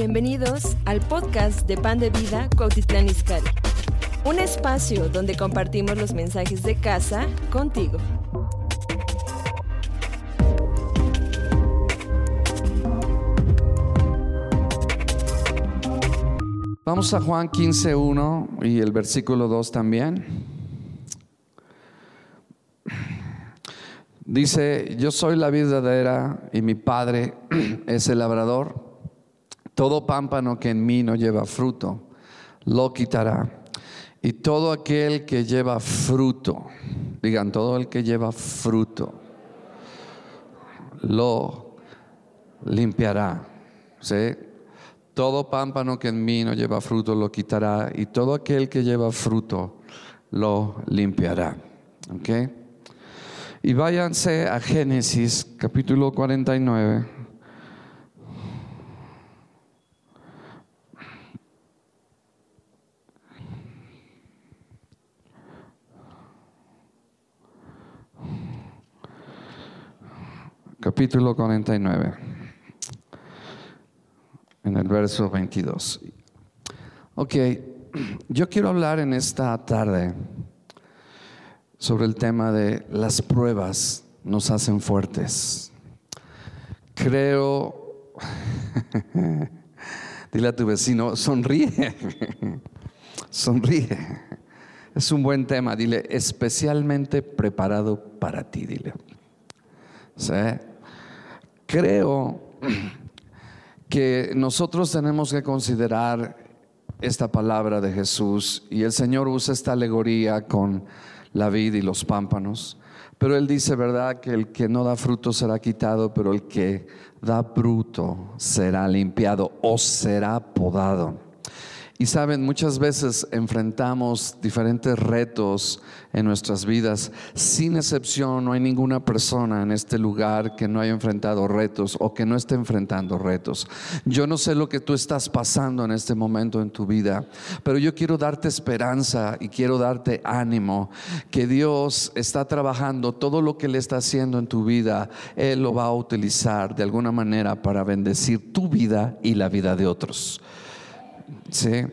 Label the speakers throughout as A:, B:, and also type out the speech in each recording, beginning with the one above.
A: Bienvenidos al podcast de Pan de Vida Cuautitlán Izcalli. Un espacio donde compartimos los mensajes de casa contigo.
B: Vamos a Juan 15.1 y el versículo 2 también. Dice, yo soy la verdadera y mi padre es el labrador. Todo pámpano que en mí no lleva fruto, lo quitará. Y todo aquel que lleva fruto, digan, todo el que lleva fruto, lo limpiará. Todo pámpano que en mí no lleva fruto lo quitará y todo aquel que lleva fruto lo limpiará. Y váyanse a Génesis capítulo 49. Capítulo 49 en el verso 22. Ok, yo quiero hablar en esta tarde sobre el tema de las pruebas nos hacen fuertes. Creo, dile a tu vecino, sonríe, sonríe. Es un buen tema, dile, especialmente preparado para ti, dile. ¿Sí? Creo que nosotros tenemos que considerar esta palabra de Jesús y el Señor usa esta alegoría con la vid y los pámpanos. Pero Él dice, ¿verdad? Que el que no da fruto será quitado, pero el que da fruto será limpiado o será podado. Y saben, muchas veces enfrentamos diferentes retos en nuestras vidas. Sin excepción, no hay ninguna persona en este lugar que no haya enfrentado retos o que no esté enfrentando retos. Yo no sé lo que tú estás pasando en este momento en tu vida, pero yo quiero darte esperanza y quiero darte ánimo que Dios está trabajando todo lo que Él está haciendo en tu vida. Él lo va a utilizar de alguna manera para bendecir tu vida y la vida de otros. ¿Sí?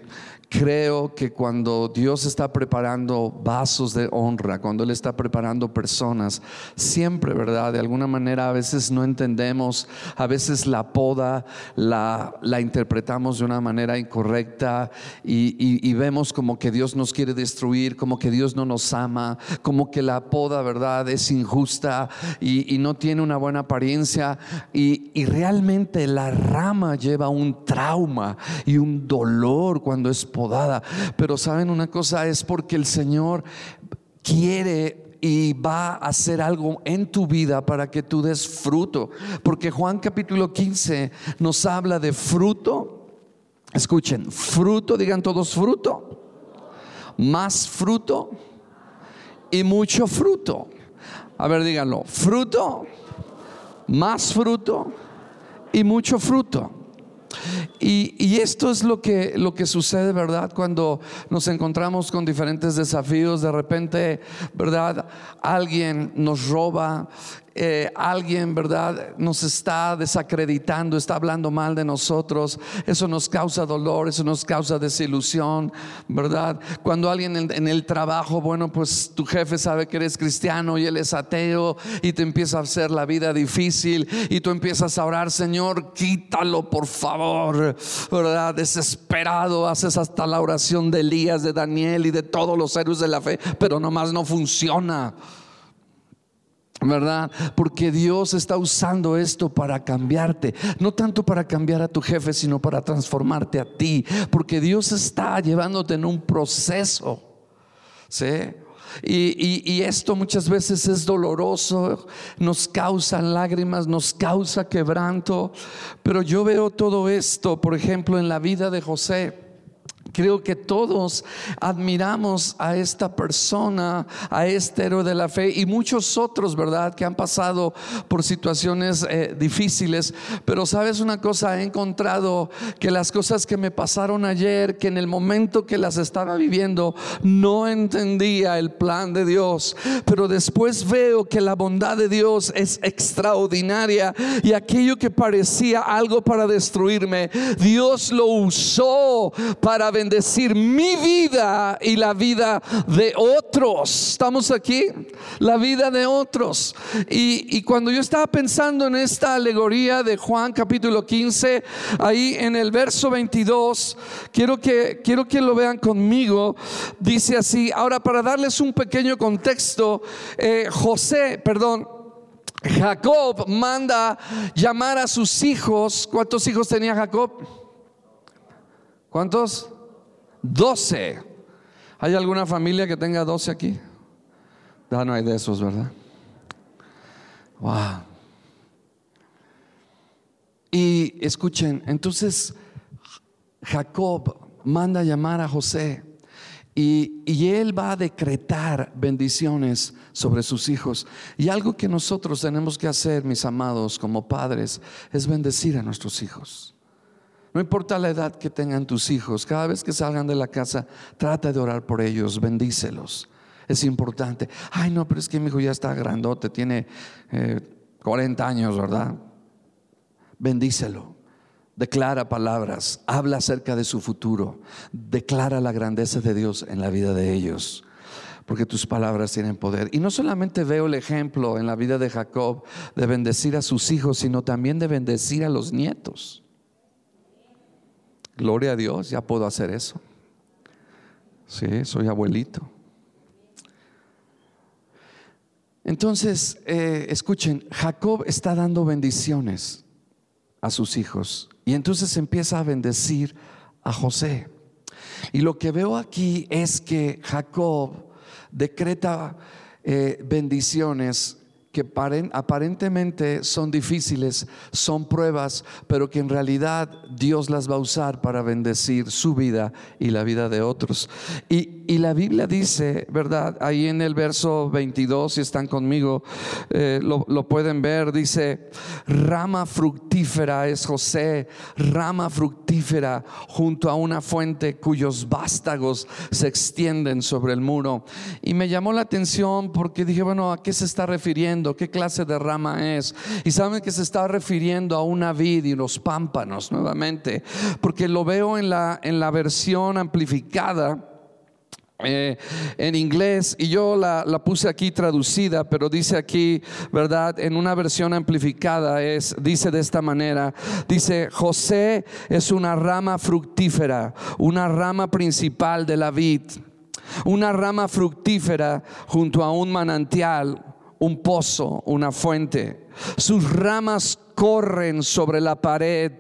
B: Creo que cuando Dios está preparando vasos de honra, cuando Él está preparando personas, siempre, ¿verdad? De alguna manera a veces no entendemos, a veces la poda la, la interpretamos de una manera incorrecta y, vemos como que Dios nos quiere destruir, como que Dios no nos ama, como que la poda, ¿verdad? Es injusta y, no tiene una buena apariencia y, y realmente la rama lleva un trauma y un dolor cuando es podada. Pero saben una cosa, es porque el Señor quiere y va a hacer algo en tu vida para que tú des fruto. Porque Juan capítulo 15 nos habla de fruto. Escuchen, fruto, digan todos fruto. Más fruto y mucho fruto. A ver, díganlo, fruto, más fruto y mucho fruto. Y, esto es lo que, lo que sucede, ¿verdad? Cuando nos encontramos con diferentes desafíos, de repente, ¿verdad? Alguien nos roba eh, alguien, ¿verdad? Nos está desacreditando, está hablando mal de nosotros, eso nos causa dolor, eso nos causa desilusión, ¿verdad? Cuando alguien en, el trabajo, bueno, pues tu jefe sabe que eres cristiano y él es ateo y te empieza a hacer la vida difícil y tú empiezas a orar, Señor, quítalo por favor, ¿verdad? Desesperado, haces hasta la oración de Elías, de Daniel y de todos los héroes de la fe, pero nomás no funciona. ¿Verdad? Porque Dios está usando esto para cambiarte, no tanto para cambiar a tu jefe, sino para transformarte a ti, porque Dios está llevándote en un proceso, ¿sí? Y, y, esto muchas veces es doloroso, nos causa lágrimas, nos causa quebranto, pero yo veo todo esto, por ejemplo, en la vida de José Creo que todos admiramos a esta persona, a este héroe de la fe y muchos otros, ¿verdad? Que han pasado por situaciones eh, difíciles. Pero sabes una cosa, he encontrado que las cosas que me pasaron ayer, que en el momento que las estaba viviendo, no entendía el plan de Dios. Pero después veo que la bondad de Dios es extraordinaria y aquello que parecía algo para destruirme, Dios lo usó para bendecir mi vida y la vida de otros. ¿Estamos aquí? La vida de otros. Y, cuando yo estaba pensando en esta alegoría de Juan capítulo 15, ahí en el verso 22, quiero que, quiero que lo vean conmigo. Dice así, ahora para darles un pequeño contexto, eh, José, perdón, Jacob manda llamar a sus hijos. ¿Cuántos hijos tenía Jacob? ¿Cuántos? Doce. ¿Hay alguna familia que tenga doce aquí? Ya no hay de esos, ¿verdad? Wow. Y escuchen, entonces Jacob manda llamar a José y, y, él va a decretar bendiciones sobre sus hijos. Y algo que nosotros tenemos que hacer, mis amados, como padres, es bendecir a nuestros hijos. No importa la edad que tengan tus hijos, cada vez que salgan de la casa, trata de orar por ellos, bendícelos. Es importante. Ay, no, pero es que mi hijo ya está grandote, tiene 40 eh, años, ¿verdad? Bendícelo. Declara palabras, habla acerca de su futuro, declara la grandeza de Dios en la vida de ellos porque tus palabras tienen poder. Y no solamente veo el ejemplo en la vida de Jacob de bendecir a sus hijos, sino también de bendecir a los nietos. Gloria a Dios, ya puedo hacer eso. Sí, soy abuelito. Entonces, eh, escuchen, Jacob está dando bendiciones a sus hijos y entonces empieza a bendecir a José. Y lo que veo aquí es que Jacob decreta eh, bendiciones que aparentemente son difíciles, son pruebas, pero que en realidad Dios las va a usar para bendecir su vida y la vida de otros. Y, la Biblia dice, ¿verdad? Ahí en el verso 22, si están conmigo, eh, lo, lo pueden ver, dice, rama fructífera es José, rama fructífera junto a una fuente cuyos vástagos se extienden sobre el muro. Y me llamó la atención porque dije, bueno, ¿a qué se está refiriendo? Qué clase de rama es. Y saben que se está refiriendo a una vid y los pámpanos nuevamente, porque lo veo en la, en la versión amplificada. Eh, en inglés y yo la, la, puse aquí traducida, pero dice aquí, ¿verdad? En una versión amplificada es, dice de esta manera, dice, José es una rama fructífera, una rama principal de la vid, una rama fructífera junto a un manantial, un pozo, una fuente. Sus ramas corren sobre la pared,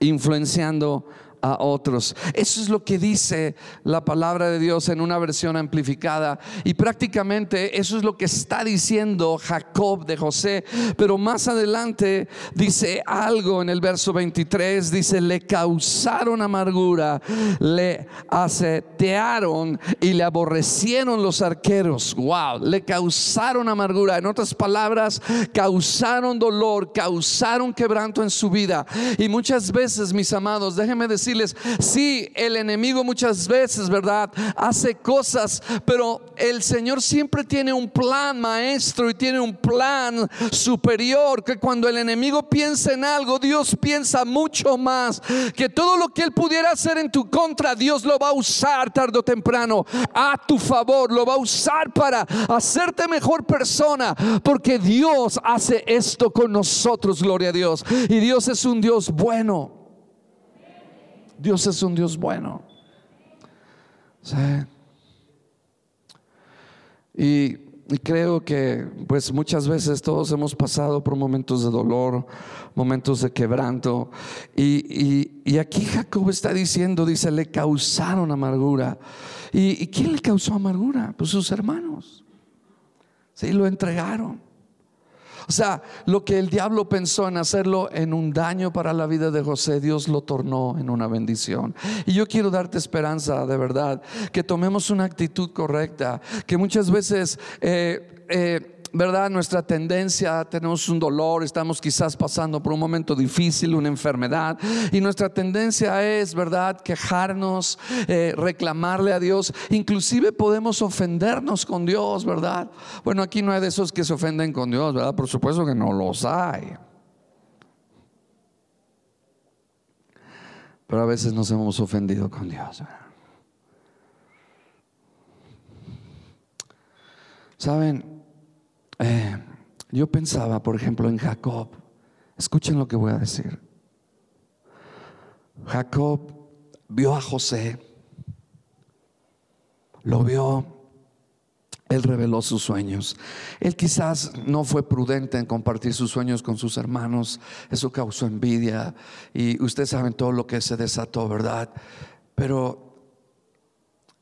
B: influenciando a otros. Eso es lo que dice la palabra de Dios en una versión amplificada. Y prácticamente eso es lo que está diciendo Jacob de José. Pero más adelante dice algo en el verso 23. Dice, le causaron amargura, le acetearon y le aborrecieron los arqueros. Wow, le causaron amargura. En otras palabras, causaron dolor, causaron quebranto en su vida. Y muchas veces, mis amados, déjenme decir, si el enemigo muchas veces, ¿verdad? Hace cosas, pero el Señor siempre tiene un plan maestro y tiene un plan superior, que cuando el enemigo piensa en algo, Dios piensa mucho más, que todo lo que Él pudiera hacer en tu contra, Dios lo va a usar tarde o temprano a tu favor, lo va a usar para hacerte mejor persona, porque Dios hace esto con nosotros, gloria a Dios. Y Dios es un Dios bueno. Dios es un Dios bueno. Y, creo que pues muchas veces todos hemos pasado por momentos de dolor, momentos de quebranto. Y, aquí Jacob está diciendo, dice, le causaron amargura. ¿Y, quién le causó amargura? Pues sus hermanos. Sí, lo entregaron. O sea, lo que el diablo pensó en hacerlo en un daño para la vida de José, Dios lo tornó en una bendición. Y yo quiero darte esperanza, de verdad, que tomemos una actitud correcta, que muchas veces... Eh, eh, ¿verdad? Nuestra tendencia, tenemos un dolor, estamos quizás pasando por un momento difícil, una enfermedad, y nuestra tendencia es, ¿verdad? Quejarnos, eh, reclamarle a Dios, inclusive podemos ofendernos con Dios, ¿verdad? Bueno, aquí no hay de esos que se ofenden con Dios, ¿verdad? Por supuesto que no los hay. Pero a veces nos hemos ofendido con Dios. ¿Saben? Eh, yo pensaba, por ejemplo, en Jacob. Escuchen lo que voy a decir. Jacob vio a José, lo vio, él reveló sus sueños. Él quizás no fue prudente en compartir sus sueños con sus hermanos, eso causó envidia y ustedes saben todo lo que se desató, ¿verdad? Pero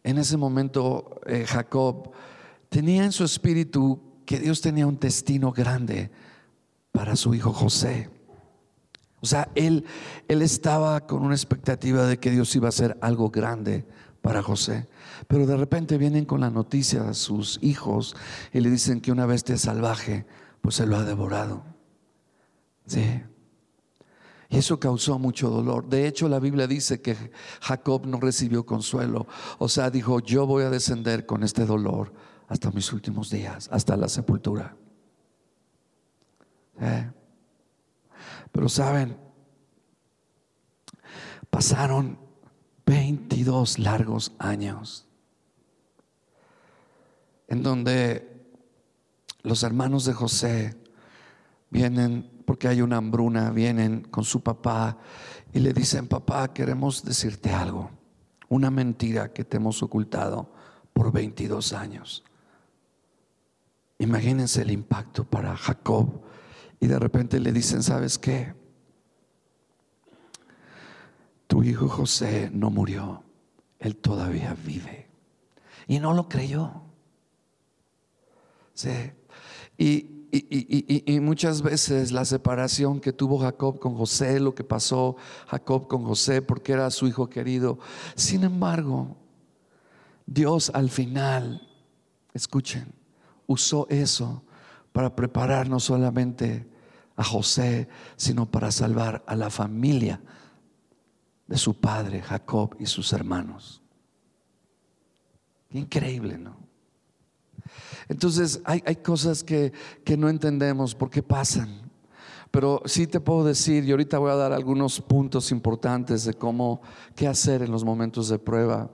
B: en ese momento eh, Jacob tenía en su espíritu que Dios tenía un destino grande para su hijo José. O sea, él, él estaba con una expectativa de que Dios iba a hacer algo grande para José. Pero de repente vienen con la noticia a sus hijos y le dicen que una bestia salvaje pues se lo ha devorado. Sí. Y eso causó mucho dolor. De hecho, la Biblia dice que Jacob no recibió consuelo. O sea, dijo, yo voy a descender con este dolor hasta mis últimos días, hasta la sepultura. ¿Eh? Pero saben, pasaron 22 largos años en donde los hermanos de José vienen, porque hay una hambruna, vienen con su papá y le dicen, papá, queremos decirte algo, una mentira que te hemos ocultado por 22 años. Imagínense el impacto para Jacob. Y de repente le dicen, ¿sabes qué? Tu hijo José no murió, él todavía vive. Y no lo creyó. Sí. Y, y, muchas veces la separación que tuvo Jacob con José, lo que pasó Jacob con José porque era su hijo querido. Sin embargo, Dios al final, escuchen, usó eso para preparar no solamente a José, sino para salvar a la familia de su padre Jacob y sus hermanos. Increíble, ¿no? Entonces hay, hay cosas que, que no entendemos por qué pasan. Pero sí te puedo decir, y ahorita voy a dar algunos puntos importantes de cómo, qué hacer en los momentos de prueba.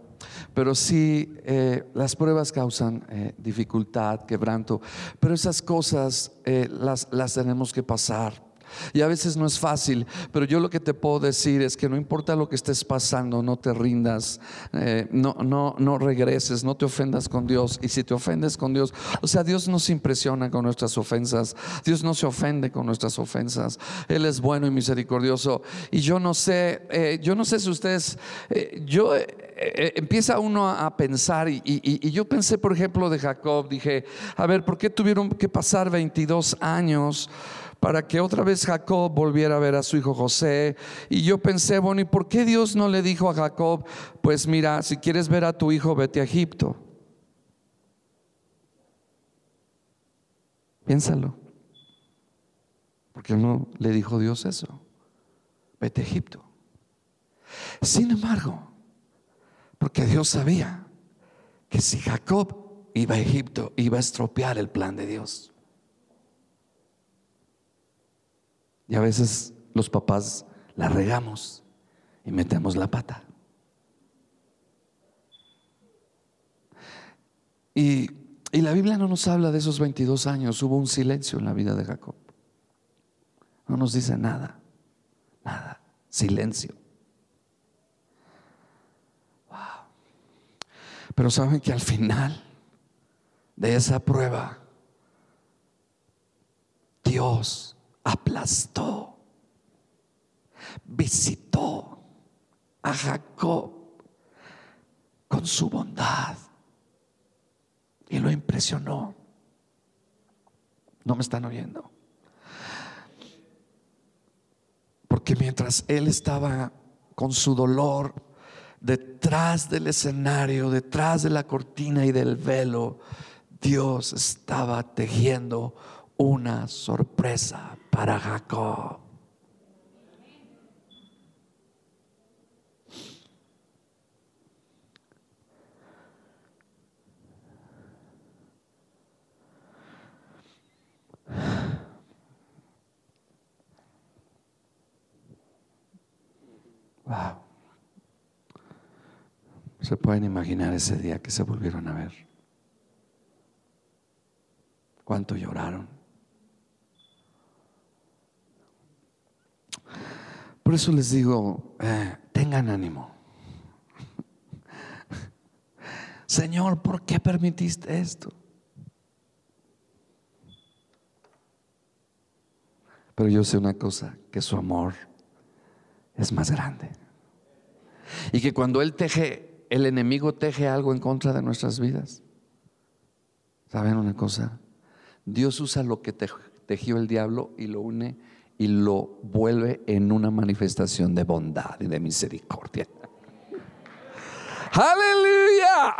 B: Pero sí, eh, las pruebas causan eh, dificultad, quebranto, pero esas cosas eh, las, las tenemos que pasar. Y a veces no es fácil, pero yo lo que te puedo decir es que no importa lo que estés pasando, no te rindas, eh, no, no, no regreses, no te ofendas con Dios. Y si te ofendes con Dios, o sea, Dios no se impresiona con nuestras ofensas, Dios no se ofende con nuestras ofensas. Él es bueno y misericordioso. Y yo no sé, eh, yo no sé si ustedes, eh, yo empieza uno a pensar, y, y, yo pensé, por ejemplo, de Jacob, dije, a ver, ¿por qué tuvieron que pasar 22 años? Para que otra vez Jacob volviera a ver a su hijo José. Y yo pensé, bueno, ¿y por qué Dios no le dijo a Jacob, pues mira, si quieres ver a tu hijo, vete a Egipto? Piénsalo. Porque no le dijo Dios eso. Vete a Egipto. Sin embargo, porque Dios sabía que si Jacob iba a Egipto, iba a estropear el plan de Dios. Y a veces los papás la regamos y metemos la pata. Y, y, la Biblia no nos habla de esos 22 años. Hubo un silencio en la vida de Jacob. No nos dice nada. Nada. Silencio. Wow. Pero saben que al final de esa prueba, Dios aplastó, visitó a Jacob con su bondad y lo impresionó. No me están oyendo. que mientras él estaba con su dolor detrás del escenario, detrás de la cortina y del velo, Dios estaba tejiendo una sorpresa para Jacob. Se pueden imaginar ese día que se volvieron a ver. Cuánto lloraron. Por eso les digo, eh, tengan ánimo. Señor, ¿por qué permitiste esto? Pero yo sé una cosa, que su amor es más grande. Y que cuando Él teje, el enemigo teje algo en contra de nuestras vidas. ¿Saben una cosa? Dios usa lo que tejió el diablo y lo une y lo vuelve en una manifestación de bondad y de misericordia. Aleluya.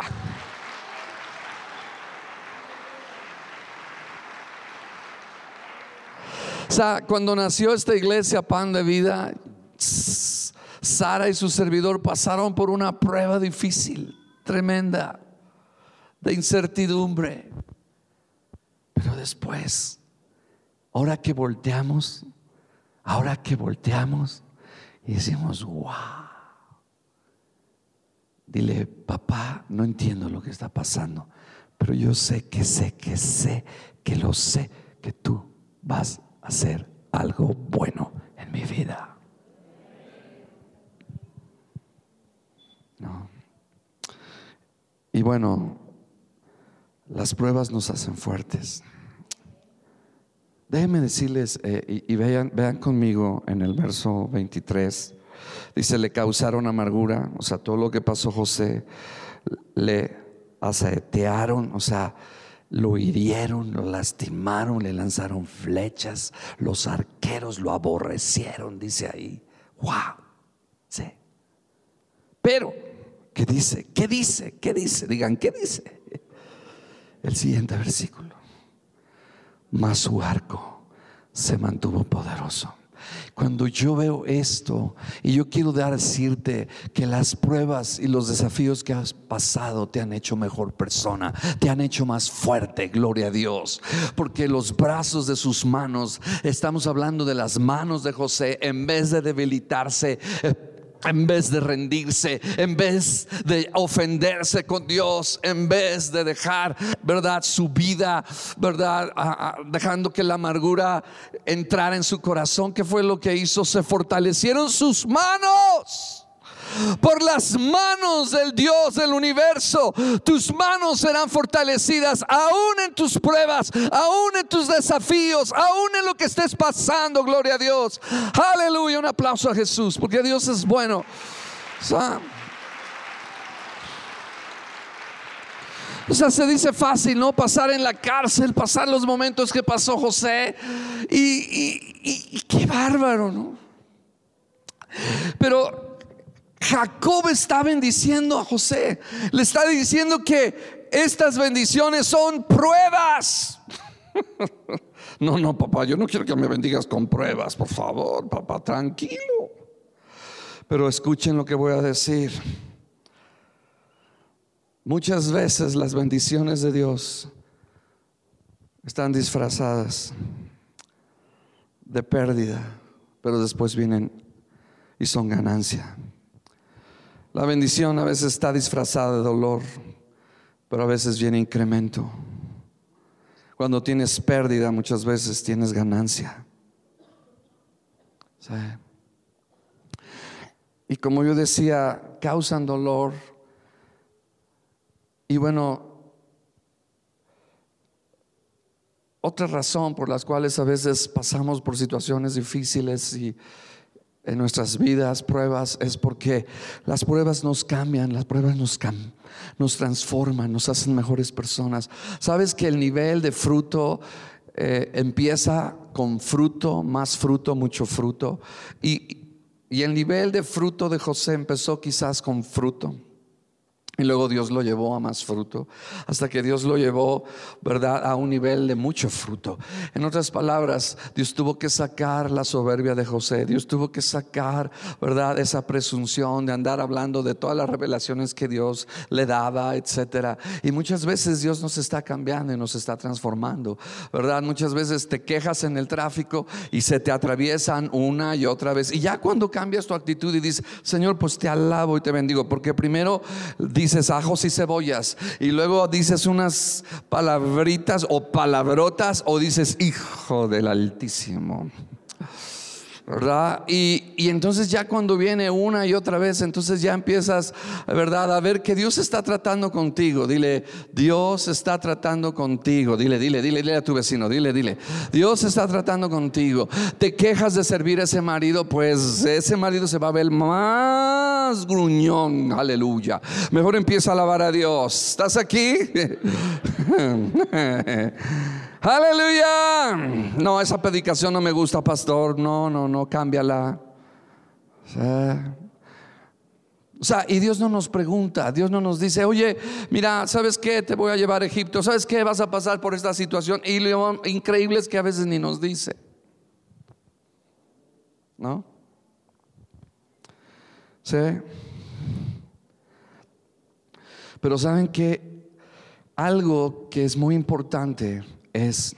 B: O sea, cuando nació esta iglesia Pan de Vida, Sara y su servidor pasaron por una prueba difícil, tremenda, de incertidumbre. Pero después, ahora que volteamos, ahora que volteamos y decimos, wow, dile, papá, no entiendo lo que está pasando, pero yo sé que sé, que sé, que lo sé, que tú vas a hacer algo bueno en mi vida. Y bueno, las pruebas nos hacen fuertes. Déjenme decirles, eh, y, vean, vean conmigo en el verso 23, dice, le causaron amargura, o sea, todo lo que pasó José, le asaetearon, o sea, lo hirieron, lo lastimaron, le lanzaron flechas, los arqueros lo aborrecieron, dice ahí. ¡Wow! Sí. Pero ¿Qué dice? ¿Qué dice? ¿Qué dice? Digan, ¿qué dice? El siguiente versículo. Mas su arco se mantuvo poderoso. Cuando yo veo esto, y yo quiero decirte que las pruebas y los desafíos que has pasado te han hecho mejor persona, te han hecho más fuerte, gloria a Dios. Porque los brazos de sus manos, estamos hablando de las manos de José, en vez de debilitarse, eh, en vez de rendirse, en vez de ofenderse con Dios, en vez de dejar, ¿verdad? Su vida, ¿verdad? dejando que la amargura entrara en su corazón, ¿qué fue lo que hizo? Se fortalecieron sus manos por las manos del Dios del universo. Tus manos serán fortalecidas aún en tus pruebas, aún en tus desafíos, aún en lo que estés pasando. Gloria a Dios. Aleluya. Un aplauso a Jesús, porque Dios es bueno. O sea, se dice fácil, ¿no? Pasar en la cárcel, pasar los momentos que pasó José. Y, y qué bárbaro, ¿no? Pero Jacob está bendiciendo a José. Le está diciendo que estas bendiciones son pruebas. No, no, papá, yo no quiero que me bendigas con pruebas, por favor, papá, tranquilo. Pero escuchen lo que voy a decir. Muchas veces las bendiciones de Dios están disfrazadas de pérdida, pero después vienen y son ganancia. La bendición a veces está disfrazada de dolor, pero a veces viene incremento. Cuando tienes pérdida, muchas veces tienes ganancia. Y como yo decía, causan dolor. Y bueno, otra razón por las cuales a veces pasamos por situaciones difíciles y en nuestras vidas, pruebas, es porque las pruebas nos cambian, las pruebas nos, nos transforman, nos hacen mejores personas. Sabes que el nivel de fruto eh, empieza con fruto, más fruto, mucho fruto. Y, y el nivel de fruto de José empezó quizás con fruto. Y luego Dios lo llevó a más fruto, hasta que Dios lo llevó, ¿verdad?, a un nivel de mucho fruto. En otras palabras, Dios tuvo que sacar la soberbia de José, Dios tuvo que sacar, ¿verdad?, esa presunción de andar hablando de todas las revelaciones que Dios le daba, etcétera. Y muchas veces Dios nos está cambiando y nos está transformando, ¿verdad? Muchas veces te quejas en el tráfico y se te atraviesan una y otra vez. Y ya cuando cambias tu actitud y dices, Señor, pues te alabo y te bendigo, porque primero dices ajos y cebollas y luego dices unas palabritas o palabrotas o dices hijo del altísimo. ¿Verdad? Y, y, entonces ya cuando viene una y otra vez, entonces ya empiezas, ¿verdad? A ver que Dios está tratando contigo. Dile, Dios está tratando contigo. Dile, dile, dile, dile a tu vecino, dile, dile. Dios está tratando contigo. Te quejas de servir a ese marido, pues ese marido se va a ver más gruñón. Aleluya. Mejor empieza a alabar a Dios. ¿Estás aquí? Aleluya. No, esa predicación no me gusta, pastor. No, no, no, cámbiala. O sea, y Dios no nos pregunta, Dios no nos dice, oye, mira, ¿sabes qué? Te voy a llevar a Egipto, ¿sabes qué? Vas a pasar por esta situación. Y lo increíble es que a veces ni nos dice. ¿No? Sí. Pero saben que algo que es muy importante es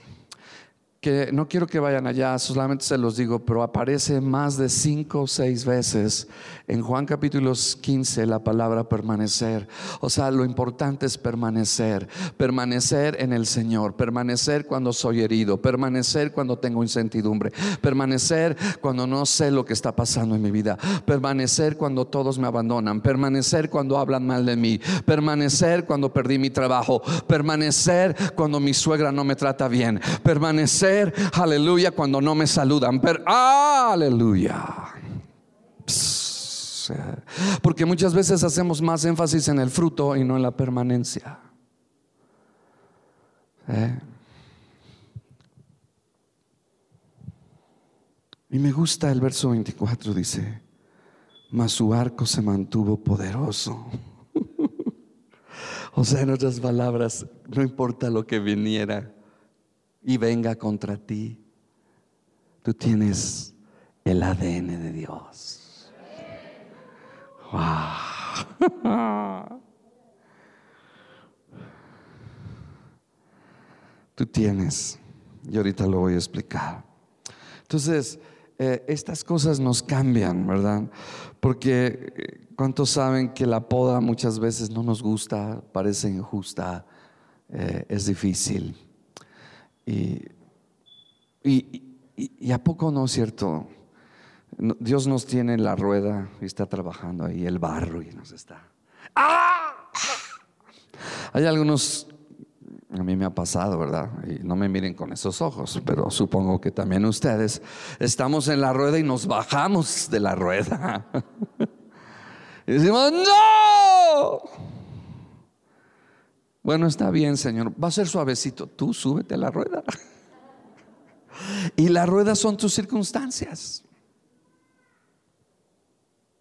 B: que no quiero que vayan allá, solamente se los digo, pero aparece más de cinco o seis veces en Juan capítulo 15 la palabra permanecer. O sea, lo importante es permanecer, permanecer en el Señor, permanecer cuando soy herido, permanecer cuando tengo incertidumbre, permanecer cuando no sé lo que está pasando en mi vida, permanecer cuando todos me abandonan, permanecer cuando hablan mal de mí, permanecer cuando perdí mi trabajo, permanecer cuando mi suegra no me trata bien, permanecer aleluya, cuando no me saludan. Pero, aleluya. Porque muchas veces hacemos más énfasis en el fruto y no en la permanencia. Y me gusta el verso 24, dice, mas su arco se mantuvo poderoso. o sea, en otras palabras, no importa lo que viniera, y venga contra ti, tú tienes el ADN de Dios. Tú tienes, y ahorita lo voy a explicar. Entonces, eh, estas cosas nos cambian, ¿verdad? Porque eh, ¿cuántos saben que la poda muchas veces no nos gusta, parece injusta, eh, es difícil? Y, a poco no es cierto. Dios nos tiene en la rueda y está trabajando ahí el barro y nos está. ¡Ah! Hay algunos, a mí me ha pasado, ¿verdad? Y no me miren con esos ojos, pero supongo que también ustedes estamos en la rueda y nos bajamos de la rueda. y decimos, ¡No! Bueno, está bien, Señor. Va a ser suavecito. Tú súbete a la rueda. Y la rueda son tus circunstancias.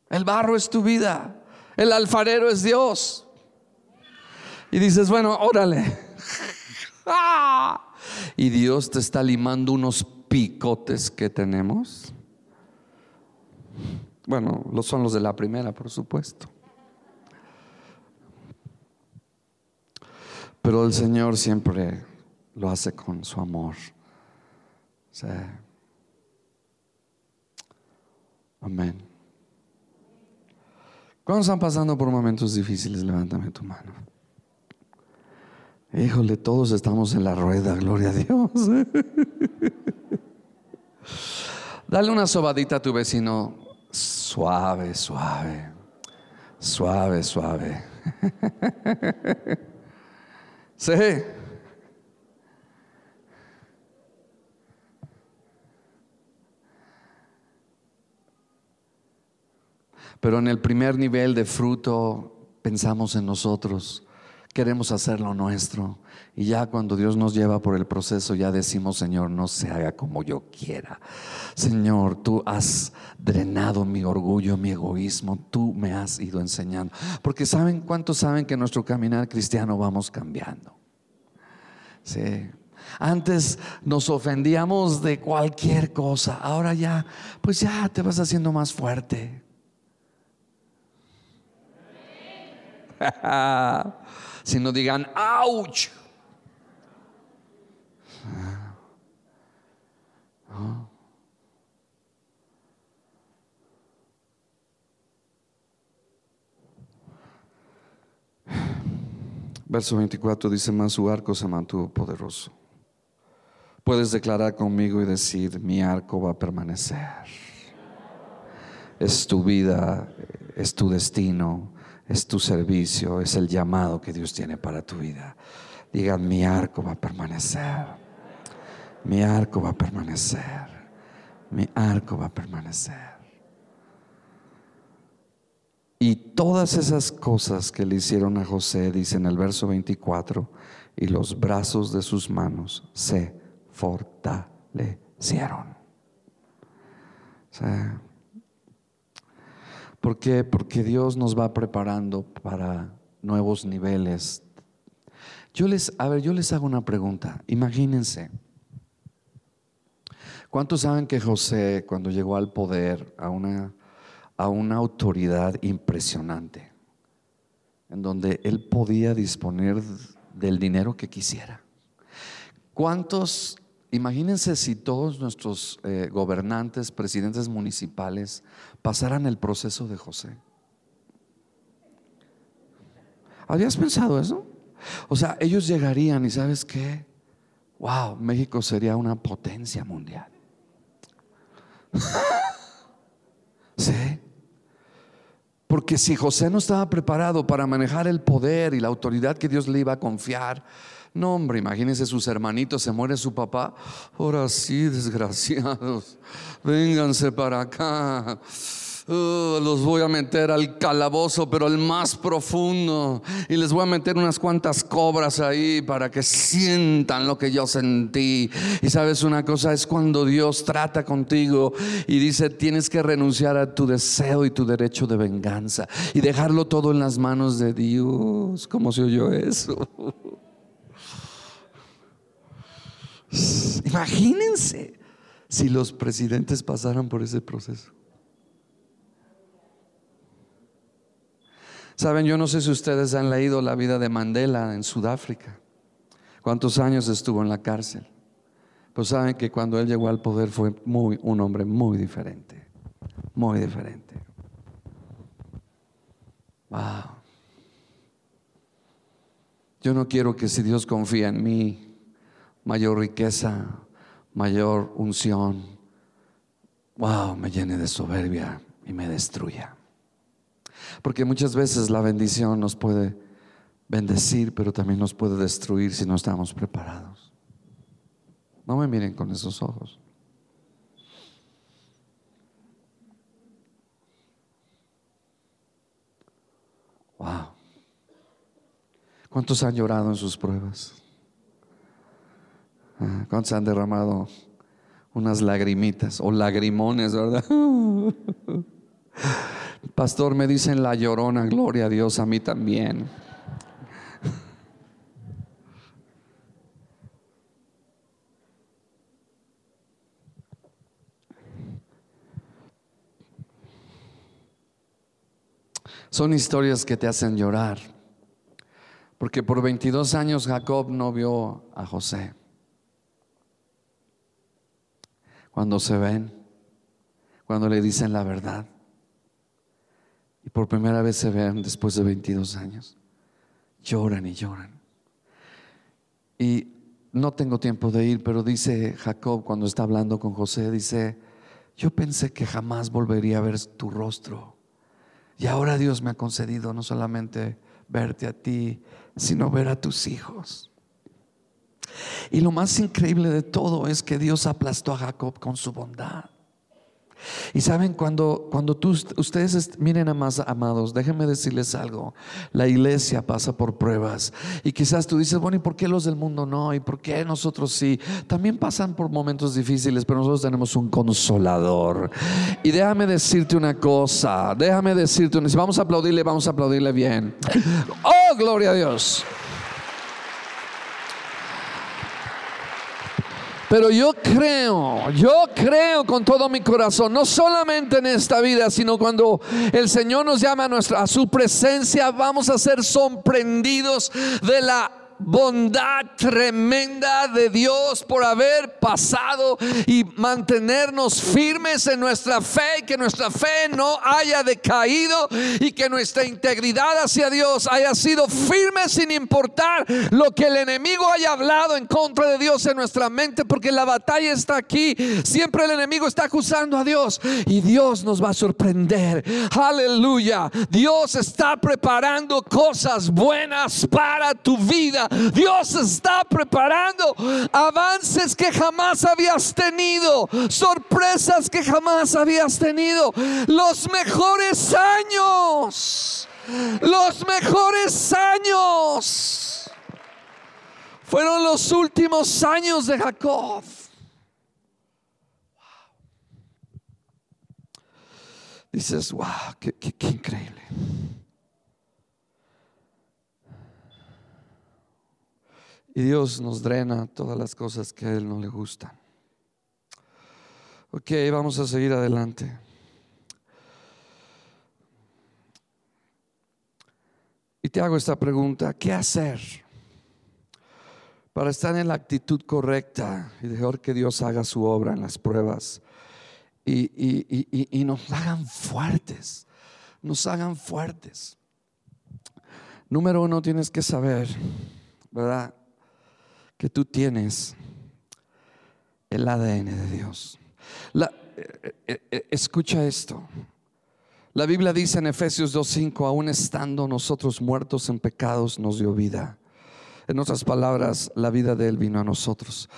B: El barro es tu vida. El alfarero es Dios. Y dices, bueno, órale. Y Dios te está limando unos picotes que tenemos. Bueno, son los de la primera, por supuesto. Pero el Señor siempre lo hace con su amor. Amén. Cuando están pasando por momentos difíciles, levántame tu mano. Híjole, todos estamos en la rueda, gloria a Dios. Dale una sobadita a tu vecino, suave, suave, suave, suave. Sí. Pero en el primer nivel de fruto pensamos en nosotros, queremos hacer lo nuestro. Y ya cuando Dios nos lleva por el proceso, ya decimos, Señor, no se haga como yo quiera. Señor, tú has drenado mi orgullo, mi egoísmo, tú me has ido enseñando. Porque saben, ¿cuántos saben que nuestro caminar cristiano vamos cambiando? Sí. Antes nos ofendíamos de cualquier cosa, ahora ya, pues ya te vas haciendo más fuerte. si no digan, ¡ouch! Verso 24 dice, más su arco se mantuvo poderoso. Puedes declarar conmigo y decir, mi arco va a permanecer. Es tu vida, es tu destino, es tu servicio, es el llamado que Dios tiene para tu vida. Digan, mi arco va a permanecer. Mi arco va a permanecer. Mi arco va a permanecer. Y todas esas cosas que le hicieron a José, dice en el verso 24, y los brazos de sus manos se fortalecieron. ¿Por qué? Porque Dios nos va preparando para nuevos niveles. Yo les, a ver, yo les hago una pregunta. Imagínense. ¿Cuántos saben que José, cuando llegó al poder, a una a una autoridad impresionante, en donde él podía disponer del dinero que quisiera. ¿Cuántos, imagínense si todos nuestros eh, gobernantes, presidentes municipales pasaran el proceso de José? ¿Habías pensado eso? O sea, ellos llegarían y sabes qué? Wow, México sería una potencia mundial. ¿Sí? Porque si José no estaba preparado para manejar el poder y la autoridad que Dios le iba a confiar, no, hombre, imagínense sus hermanitos, se muere su papá. Ahora sí, desgraciados, vénganse para acá. Uh, los voy a meter al calabozo, pero el más profundo. Y les voy a meter unas cuantas cobras ahí para que sientan lo que yo sentí. Y sabes una cosa, es cuando Dios trata contigo y dice, tienes que renunciar a tu deseo y tu derecho de venganza y dejarlo todo en las manos de Dios. ¿Cómo se oyó eso? Imagínense si los presidentes pasaran por ese proceso. Saben, yo no sé si ustedes han leído la vida de Mandela en Sudáfrica. ¿Cuántos años estuvo en la cárcel? Pues saben que cuando él llegó al poder fue muy, un hombre muy diferente. Muy diferente. Wow. Yo no quiero que si Dios confía en mí, mayor riqueza, mayor unción, wow, me llene de soberbia y me destruya. Porque muchas veces la bendición nos puede bendecir, pero también nos puede destruir si no estamos preparados. No me miren con esos ojos. Wow. ¿Cuántos han llorado en sus pruebas? ¿Cuántos han derramado unas lagrimitas o lagrimones, verdad? Pastor, me dicen la llorona, gloria a Dios, a mí también. Son historias que te hacen llorar. Porque por 22 años Jacob no vio a José. Cuando se ven, cuando le dicen la verdad. Y por primera vez se ven después de 22 años. Lloran y lloran. Y no tengo tiempo de ir, pero dice Jacob cuando está hablando con José, dice, yo pensé que jamás volvería a ver tu rostro. Y ahora Dios me ha concedido no solamente verte a ti, sino ver a tus hijos. Y lo más increíble de todo es que Dios aplastó a Jacob con su bondad. Y saben, cuando, cuando tú, ustedes miren a más amados, déjenme decirles algo. La iglesia pasa por pruebas. Y quizás tú dices, bueno, ¿y por qué los del mundo no? ¿Y por qué nosotros sí? También pasan por momentos difíciles, pero nosotros tenemos un consolador. Y déjame decirte una cosa, déjame decirte una, si vamos a aplaudirle, vamos a aplaudirle bien. Oh, gloria a Dios. Pero yo creo, yo creo con todo mi corazón, no solamente en esta vida, sino cuando el Señor nos llama a, su presencia, vamos a ser sorprendidos de la bondad tremenda de Dios por haber pasado y mantenernos firmes en nuestra fe, que nuestra fe no haya decaído y que nuestra integridad hacia Dios haya sido firme sin importar lo que el enemigo haya hablado en contra de Dios en nuestra mente, porque la batalla está aquí. Siempre el enemigo está acusando a Dios y Dios nos va a sorprender. Aleluya. Dios está preparando cosas buenas para tu vida. Dios está preparando avances que jamás habías tenido, sorpresas que jamás habías tenido, los mejores años, los mejores años. Fueron los últimos años de Jacob. Dices, wow, qué, qué increíble. Y Dios nos drena todas las cosas que a Él no le gustan. Ok, vamos a seguir adelante. Y te hago esta pregunta, ¿qué hacer para estar en la actitud correcta y dejar que Dios haga su obra en las pruebas y, y nos hagan fuertes, nos hagan fuertes? Número uno, tienes que saber, ¿verdad? Que tú tienes el ADN de Dios. Eh, eh, eh, escucha esto. La Biblia dice en Efesios 2.5, aún estando nosotros muertos en pecados, nos dio vida. En otras palabras, la vida de Él vino a nosotros.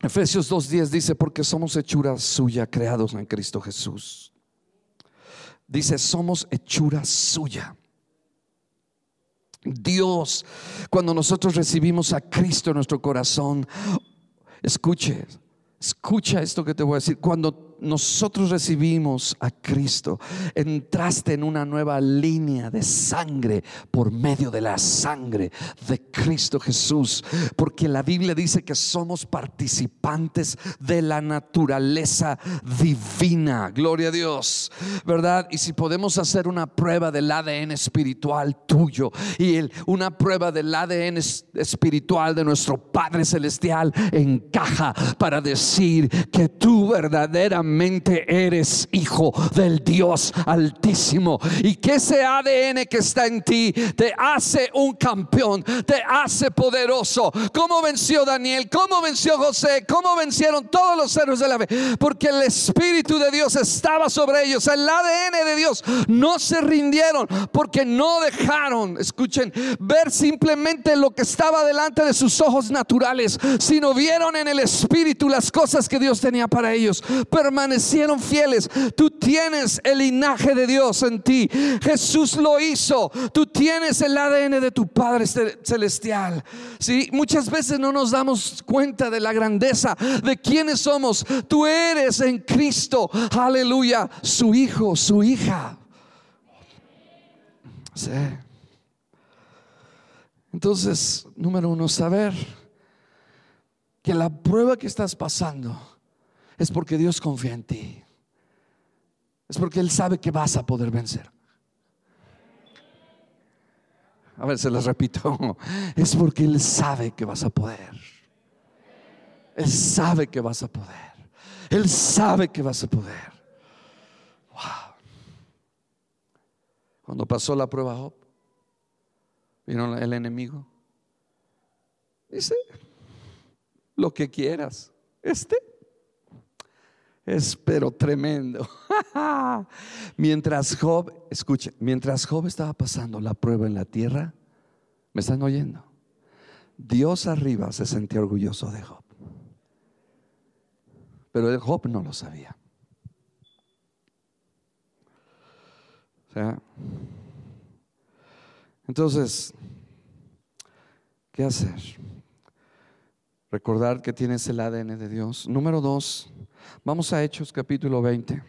B: Efesios 2.10 dice, porque somos hechura suya, creados en Cristo Jesús. Dice, somos hechura suya. Dios, cuando nosotros recibimos a Cristo en nuestro corazón, escuche, escucha esto que te voy a decir, cuando nosotros recibimos a Cristo, entraste en una nueva línea de sangre por medio de la sangre de Cristo Jesús. Porque la Biblia dice que somos participantes de la naturaleza divina. Gloria a Dios, ¿verdad? Y si podemos hacer una prueba del ADN espiritual tuyo y una prueba del ADN espiritual de nuestro Padre Celestial, encaja para decir que tú verdaderamente eres hijo del Dios Altísimo y que ese ADN que está en ti te hace un campeón, te hace poderoso. ¿Cómo venció Daniel? ¿Cómo venció José? ¿Cómo vencieron todos los héroes de la fe? Porque el Espíritu de Dios estaba sobre ellos. El ADN de Dios no se rindieron porque no dejaron, escuchen, ver simplemente lo que estaba delante de sus ojos naturales, sino vieron en el Espíritu las cosas que Dios tenía para ellos permanecieron fieles. Tú tienes el linaje de Dios en ti. Jesús lo hizo. Tú tienes el ADN de tu Padre celestial. Sí, muchas veces no nos damos cuenta de la grandeza de quienes somos. Tú eres en Cristo. Aleluya, su hijo, su hija. Sí. Entonces, número uno, saber que la prueba que estás pasando es porque Dios confía en ti. Es porque Él sabe que vas a poder vencer. A ver, se las repito. Es porque Él sabe que vas a poder. Él sabe que vas a poder. Él sabe que vas a poder. Wow. Cuando pasó la prueba Job, vino el enemigo. Dice, lo que quieras. Este es pero tremendo. mientras Job, escuche, mientras Job estaba pasando la prueba en la tierra, ¿me están oyendo? Dios arriba se sentía orgulloso de Job. Pero Job no lo sabía. O sea, entonces, ¿qué hacer? Recordar que tienes el ADN de Dios. Número dos, vamos a Hechos capítulo 20.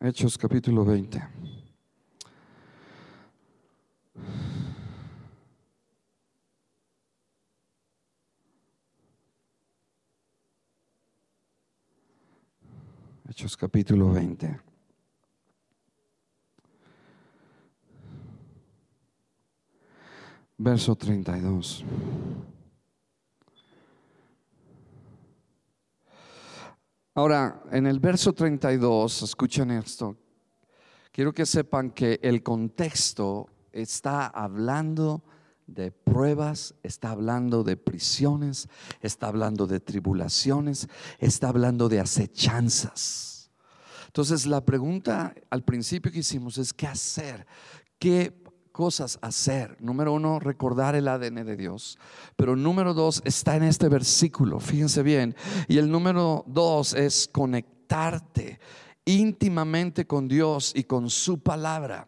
B: Hechos capítulo 20. Hechos capítulo 20. Verso 32. Ahora, en el verso 32, escuchen esto. Quiero que sepan que el contexto está hablando de pruebas, está hablando de prisiones, está hablando de tribulaciones, está hablando de acechanzas. Entonces la pregunta al principio que hicimos es qué hacer, qué cosas hacer. Número uno, recordar el ADN de Dios. Pero número dos está en este versículo, fíjense bien. Y el número dos es conectarte íntimamente con Dios y con su palabra.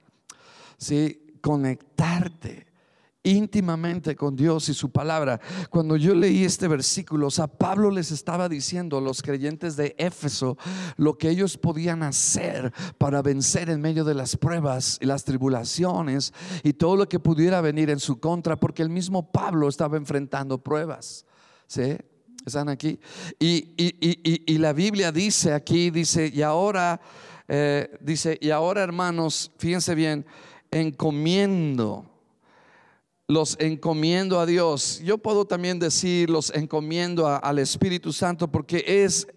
B: ¿Sí? Conectarte íntimamente con Dios y su palabra. Cuando yo leí este versículo, o sea, Pablo les estaba diciendo a los creyentes de Éfeso lo que ellos podían hacer para vencer en medio de las pruebas y las tribulaciones y todo lo que pudiera venir en su contra, porque el mismo Pablo estaba enfrentando pruebas. ¿Sí? ¿Están aquí? Y, y, la Biblia dice aquí, dice, y ahora, eh, dice, y ahora hermanos, fíjense bien, encomiendo los encomiendo a Dios. Yo puedo también decir los encomiendo al Espíritu Santo porque es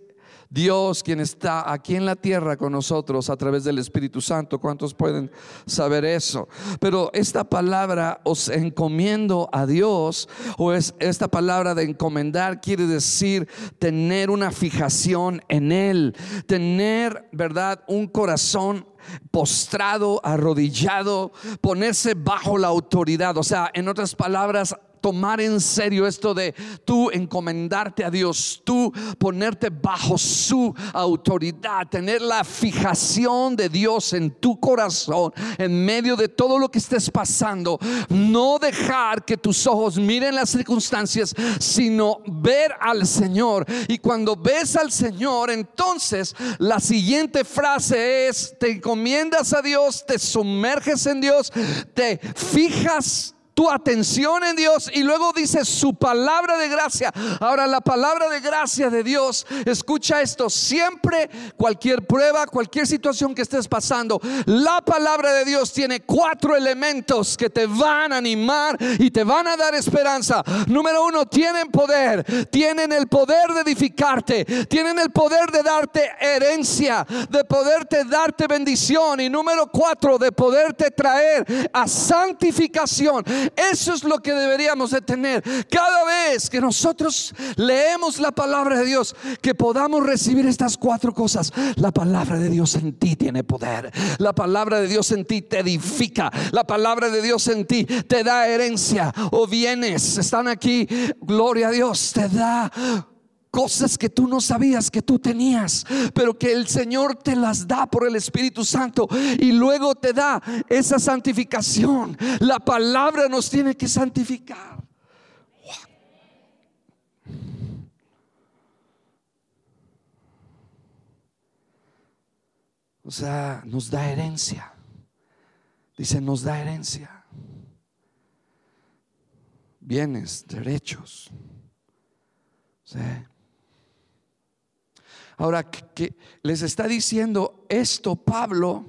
B: Dios quien está aquí en la tierra con nosotros a través del Espíritu Santo. ¿Cuántos pueden saber eso? Pero esta palabra os encomiendo a Dios o es esta palabra de encomendar quiere decir tener una fijación en él, tener, ¿verdad? Un corazón postrado, arrodillado, ponerse bajo la autoridad. O sea, en otras palabras, tomar en serio esto de tú encomendarte a Dios, tú ponerte bajo su autoridad, tener la fijación de Dios en tu corazón en medio de todo lo que estés pasando, no dejar que tus ojos miren las circunstancias, sino ver al Señor. Y cuando ves al Señor, entonces la siguiente frase es, te encomiendas a Dios, te sumerges en Dios, te fijas tu atención en Dios y luego dice su palabra de gracia. Ahora la palabra de gracia de Dios, escucha esto, siempre cualquier prueba, cualquier situación que estés pasando, la palabra de Dios tiene cuatro elementos que te van a animar y te van a dar esperanza. Número uno, tienen poder, tienen el poder de edificarte, tienen el poder de darte herencia, de poderte darte bendición y número cuatro, de poderte traer a santificación. Eso es lo que deberíamos de tener. Cada vez que nosotros leemos la palabra de Dios, que podamos recibir estas cuatro cosas. La palabra de Dios en ti tiene poder. La palabra de Dios en ti te edifica. La palabra de Dios en ti te da herencia o bienes. Están aquí, gloria a Dios, te da cosas que tú no sabías que tú tenías, pero que el Señor te las da por el Espíritu Santo y luego te da esa santificación. La palabra nos tiene que santificar. O sea, nos da herencia. Dice, nos da herencia. Bienes, derechos. ¿Sí? Ahora, que les está diciendo esto Pablo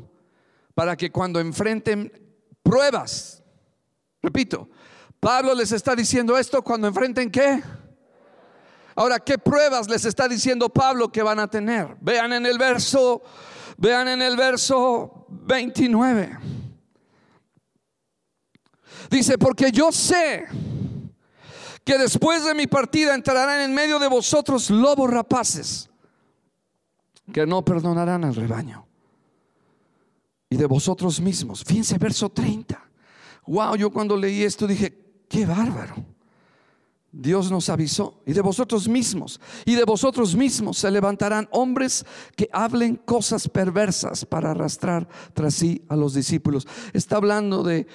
B: para que cuando enfrenten pruebas, repito, Pablo les está diciendo esto cuando enfrenten qué. Ahora, ¿qué pruebas les está diciendo Pablo que van a tener? Vean en el verso, vean en el verso 29. Dice, porque yo sé que después de mi partida entrarán en medio de vosotros lobos rapaces que no perdonarán al rebaño. Y de vosotros mismos. Fíjense, verso 30. Wow, yo cuando leí esto dije, qué bárbaro. Dios nos avisó, y de vosotros mismos, y de vosotros mismos se levantarán hombres que hablen cosas perversas para arrastrar tras sí a los discípulos. Está hablando de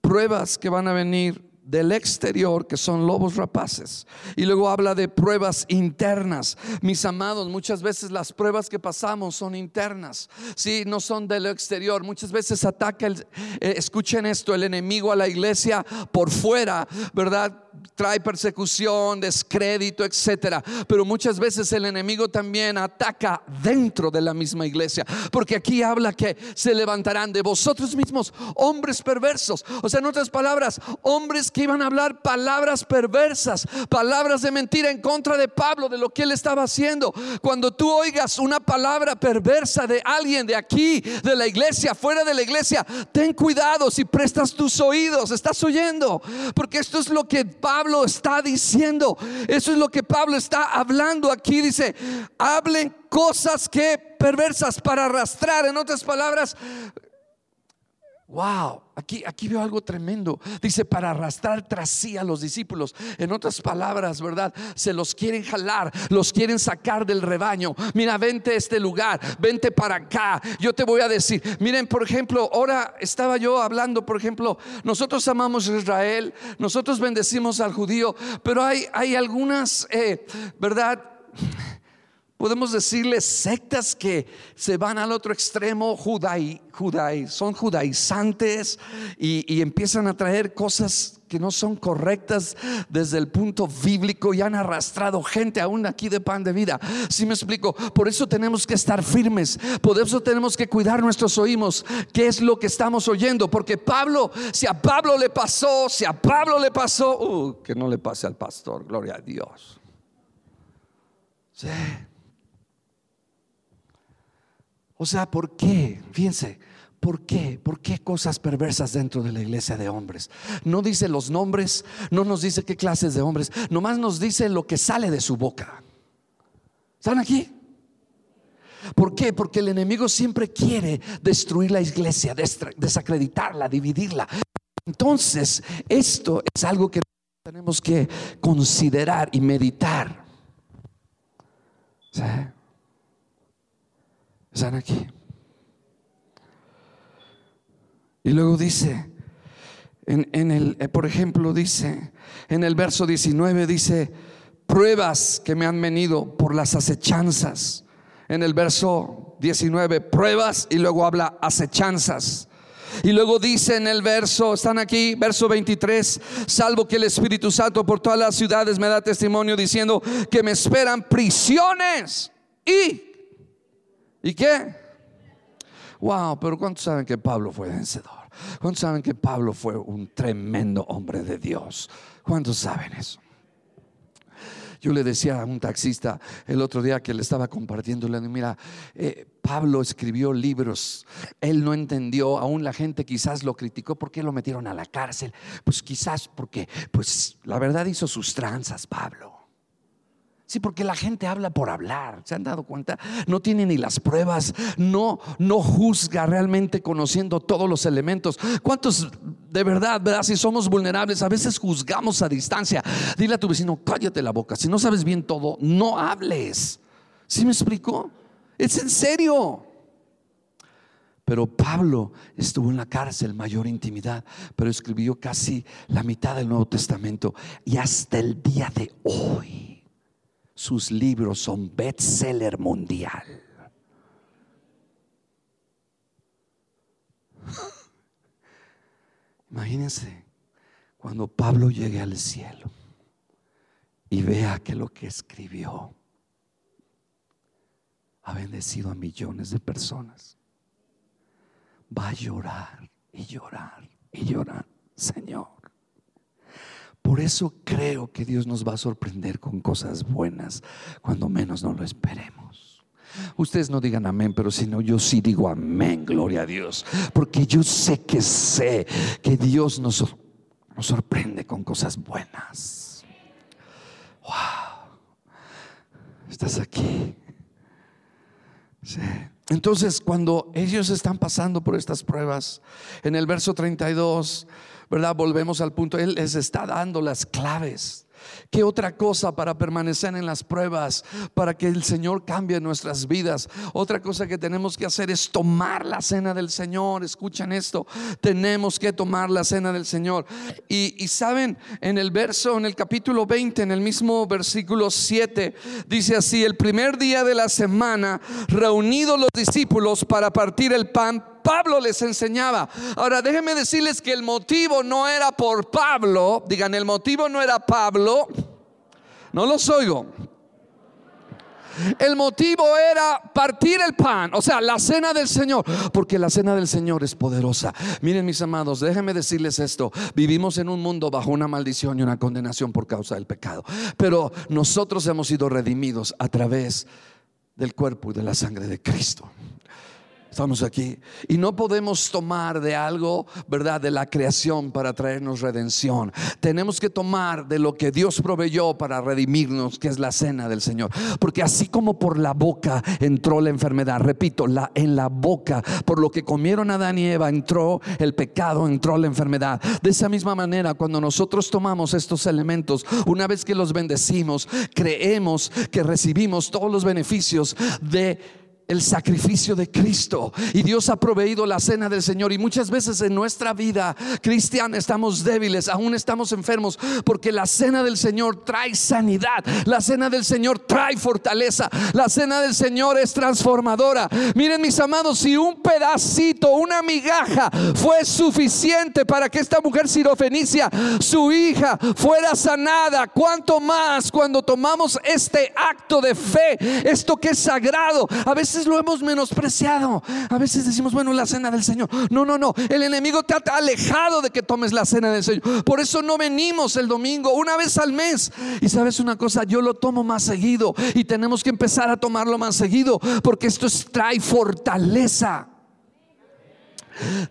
B: pruebas que van a venir del exterior, que son lobos rapaces. Y luego habla de pruebas internas. Mis amados, muchas veces las pruebas que pasamos son internas. Si no son del exterior. Muchas veces ataca, el, eh, escuchen esto, el enemigo a la iglesia por fuera, ¿verdad? Trae persecución, descrédito, etcétera. Pero muchas veces el enemigo también ataca dentro de la misma iglesia, porque aquí habla que se levantarán de vosotros mismos hombres perversos. O sea, en otras palabras, hombres que iban a hablar palabras perversas, palabras de mentira en contra de Pablo, de lo que él estaba haciendo. Cuando tú oigas una palabra perversa de alguien de aquí, de la iglesia, fuera de la iglesia, ten cuidado si prestas tus oídos, estás oyendo, porque esto es lo que Pablo está diciendo. Eso es lo que Pablo está hablando aquí. Dice, hablen cosas que perversas para arrastrar. En otras palabras, Wow, aquí, aquí veo algo tremendo. Dice, para arrastrar tras sí a los discípulos. En otras palabras, ¿verdad? Se los quieren jalar, los quieren sacar del rebaño. Mira, vente a este lugar, vente para acá. Yo te voy a decir, miren, por ejemplo, ahora estaba yo hablando, por ejemplo, nosotros amamos a Israel, nosotros bendecimos al judío, pero hay, hay algunas, eh, ¿verdad? Podemos decirles sectas que se van al otro extremo, judaí, son judaizantes y, empiezan a traer cosas que no son correctas desde el punto bíblico y han arrastrado gente aún aquí de pan de vida. Si me explico, por eso tenemos que estar firmes, por eso tenemos que cuidar nuestros oídos, qué es lo que estamos oyendo, porque Pablo, si a Pablo le pasó, si a Pablo le pasó, uh, que no le pase al pastor, gloria a Dios. Sí. O sea, ¿por qué? Fíjense, ¿por qué? ¿Por qué cosas perversas dentro de la iglesia de hombres? No dice los nombres, no nos dice qué clases de hombres, nomás nos dice lo que sale de su boca. ¿Están aquí? ¿Por qué? Porque el enemigo siempre quiere destruir la iglesia, desacreditarla, dividirla. Entonces, esto es algo que tenemos que considerar y meditar. Están aquí. Y luego dice, en, el, eh, por ejemplo, dice, en el verso 19 dice, pruebas que me han venido por las acechanzas. En el verso 19, pruebas y luego habla acechanzas. Y luego dice en el verso, están aquí, verso 23, salvo que el Espíritu Santo por todas las ciudades me da testimonio diciendo que me esperan prisiones y ¿Y qué? Wow, pero ¿cuántos saben que Pablo fue vencedor? ¿Cuántos saben que Pablo fue un tremendo hombre de Dios? ¿Cuántos saben eso? Yo le decía a un taxista el otro día que le estaba compartiendo, le dije, mira, eh, Pablo escribió libros, él no entendió, aún la gente quizás lo criticó, ¿por qué lo metieron a la cárcel? Pues quizás porque, pues la verdad hizo sus tranzas, Pablo. Sí, porque la gente habla por hablar, ¿se han dado cuenta? No tiene ni las pruebas, no, no juzga realmente conociendo todos los elementos. ¿Cuántos de verdad, verdad, si somos vulnerables, a veces juzgamos a distancia? Dile a tu vecino, cállate la boca, si no sabes bien todo, no hables. ¿Sí me explico? Es en serio. Pero Pablo estuvo en la cárcel, mayor intimidad, pero escribió casi la mitad del Nuevo Testamento y hasta el día de hoy sus libros son bestseller mundial. Imagínense cuando Pablo llegue al cielo y vea que lo que escribió ha bendecido a millones de personas. Va a llorar y llorar y llorar, Señor. Por eso creo que Dios nos va a sorprender con cosas buenas cuando menos no lo esperemos. Ustedes no digan amén, pero si no, yo sí digo amén, gloria a Dios. Porque yo sé que sé que Dios nos, sorprende con cosas buenas. Wow. Estás aquí. Entonces, cuando ellos están pasando por estas pruebas, en el verso 32 ¿verdad? Volvemos al punto, Él les está dando las claves. ¿Qué otra cosa para permanecer en las pruebas? Para que el Señor cambie nuestras vidas. Otra cosa que tenemos que hacer es tomar la cena del Señor. Escuchen esto. Tenemos que tomar la cena del Señor. Y, y saben, en el verso, en el capítulo 20, en el mismo versículo 7, dice así, el primer día de la semana, reunidos los discípulos para partir el pan, Pablo les enseñaba. Ahora déjenme decirles que el motivo no era por Pablo, digan, el motivo no era Pablo, no los oigo. El motivo era partir el pan, o sea, la cena del Señor, porque la cena del Señor es poderosa. Miren mis amados, déjenme decirles esto, vivimos en un mundo bajo una maldición y una condenación por causa del pecado, pero nosotros hemos sido redimidos a través del cuerpo y de la sangre de Cristo. Estamos aquí. Y no podemos tomar de algo, ¿verdad? De la creación para traernos redención. Tenemos que tomar de lo que Dios proveyó para redimirnos, que es la cena del Señor. Porque así como por la boca entró la enfermedad, repito, la, en la boca, por lo que comieron Adán y Eva, entró el pecado, entró la enfermedad. De esa misma manera, cuando nosotros tomamos estos elementos, una vez que los bendecimos, creemos que recibimos todos los beneficios de el sacrificio de Cristo. Y Dios ha proveído la cena del Señor. Y muchas veces en nuestra vida cristiana estamos débiles, aún estamos enfermos, porque la cena del Señor trae sanidad. La cena del Señor trae fortaleza. La cena del Señor es transformadora. Miren mis amados, si un pedacito, una migaja fue suficiente para que esta mujer sirofenicia, su hija, fuera sanada, cuánto más cuando tomamos este acto de fe, esto que es sagrado. A veces lo hemos menospreciado. A veces decimos, bueno, la cena del Señor. No, no, no. El enemigo te ha alejado de que tomes la cena del Señor. Por eso no venimos el domingo, una vez al mes. Y sabes una cosa, yo lo tomo más seguido. Y tenemos que empezar a tomarlo más seguido. Porque esto trae fortaleza.